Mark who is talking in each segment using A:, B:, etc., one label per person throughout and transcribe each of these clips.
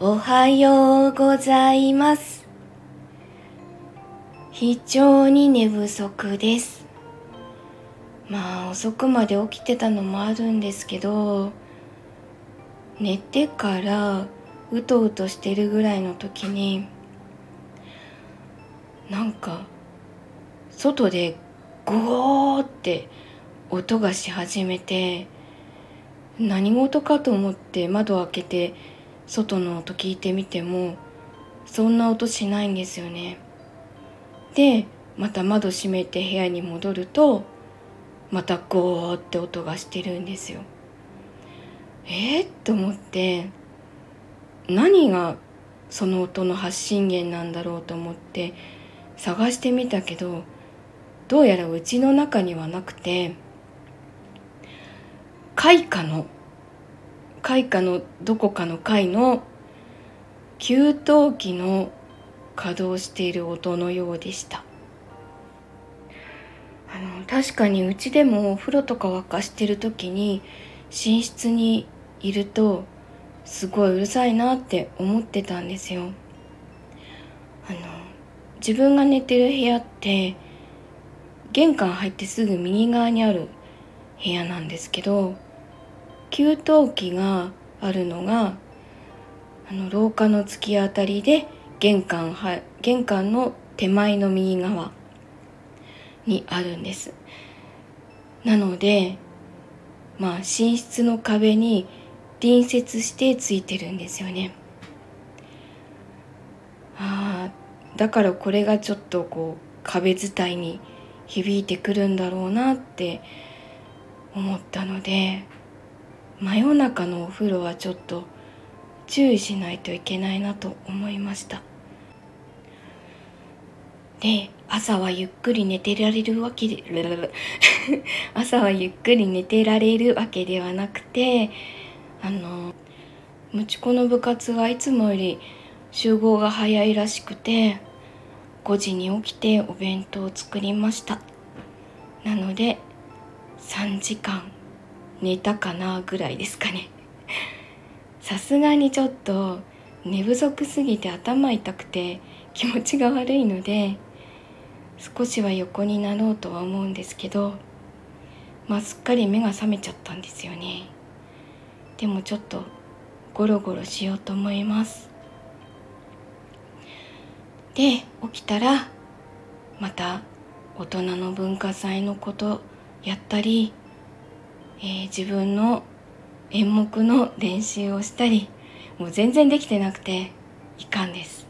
A: おはようございます。非常に寝不足です。まあ遅くまで起きてたのもあるんですけど寝てからうとうとしてるぐらいの時になんか外でゴーって音がし始めて何事かと思って窓を開けて外の音聞いてみてもそんな音しないんですよね。でまた窓閉めて部屋に戻るとまたゴーって音がしてるんですよ。えー、と思って何がその音の発信源なんだろうと思って探してみたけどどうやらうちの中にはなくて開花の開花のどこかの階の給湯器の稼働している音のようでした。あの確かにうちでもお風呂とか沸かしてる時に寝室にいるとすごいうるさいなって思ってたんですよ。あの自分が寝てる部屋って玄関入ってすぐ右側にある部屋なんですけど給湯器があるのがあの廊下の突き当たりで玄関は玄関の手前の右側にあるんです。なのでまあ寝室の壁に隣接してついてるんですよね。ああだからこれがちょっとこう壁伝いに響いてくるんだろうなって思ったので真夜中のお風呂はちょっと注意しないといけないなと思いました。で朝はゆっくり寝てられるわけで 朝はゆっくり寝てられるわけではなくてあのむちこの部活はいつもより集合が早いらしくて5時に起きてお弁当を作りました。なので3時間寝たかなぐらいですかね。さすがにちょっと寝不足すぎて頭痛くて気持ちが悪いので少しは横になろうとは思うんですけどまあすっかり目が覚めちゃったんですよね。でもちょっとゴロゴロしようと思います。で起きたらまた大人の文化祭のことやったり、えー、自分の演目の練習をしたりもう全然できてなくていかんです。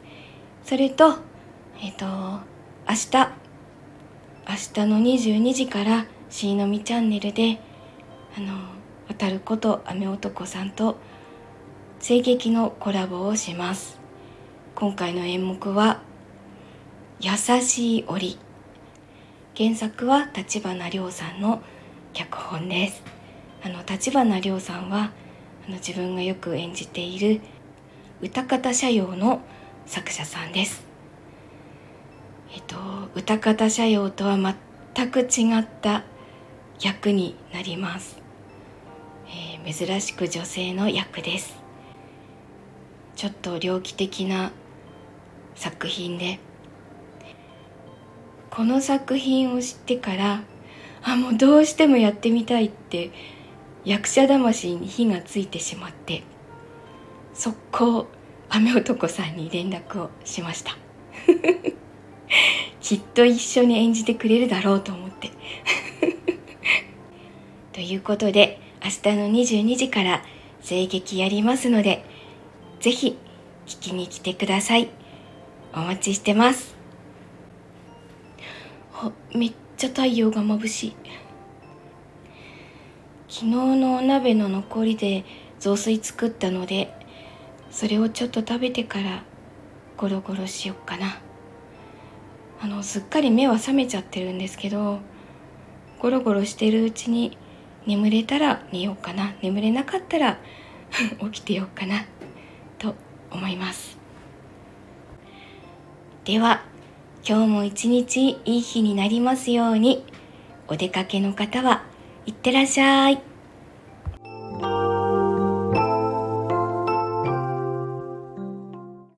A: それとえっ、ー、と明日明日の22時から「しいのみチャンネルで」あの渡ること雨男さんと声劇のコラボをします。今回の演目は「優しい檻」原作は立花亮さんの脚本です。あの立花亮さんはあの自分がよく演じている歌方社用の作者さんです。えっと歌方社用とは全く違った役になります、えー、珍しく女性の役です。ちょっと猟奇的な作品で。この作品を知ってからあもうどうしてもやってみたいって役者魂に火がついてしまって速攻雨男さんに連絡をしました。きっと一緒に演じてくれるだろうと思って。ということで明日の22時から声劇やりますので是非聞きに来てください。お待ちしてます。めっちゃ太陽が眩しい。昨日のお鍋の残りで雑炊作ったのでそれをちょっと食べてからゴロゴロしよっかな。あのすっかり目は覚めちゃってるんですけどゴロゴロしてるうちに眠れたら寝ようかな。眠れなかったら 起きてようかな。と思います。では今日も一日いい日になりますように。お出かけの方はいってらっしゃい。